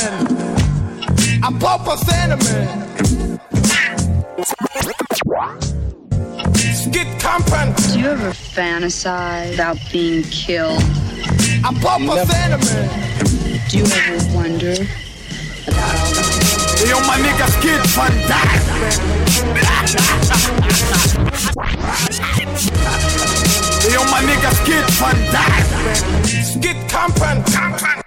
enemy. I pop a cinnamon. Skid company. Do you ever fantasize about being killed? I pop a cinnamon. Do you ever wonder about all the Yo, my nigga Skit Van Yo, my nigga Skit Van Skid company.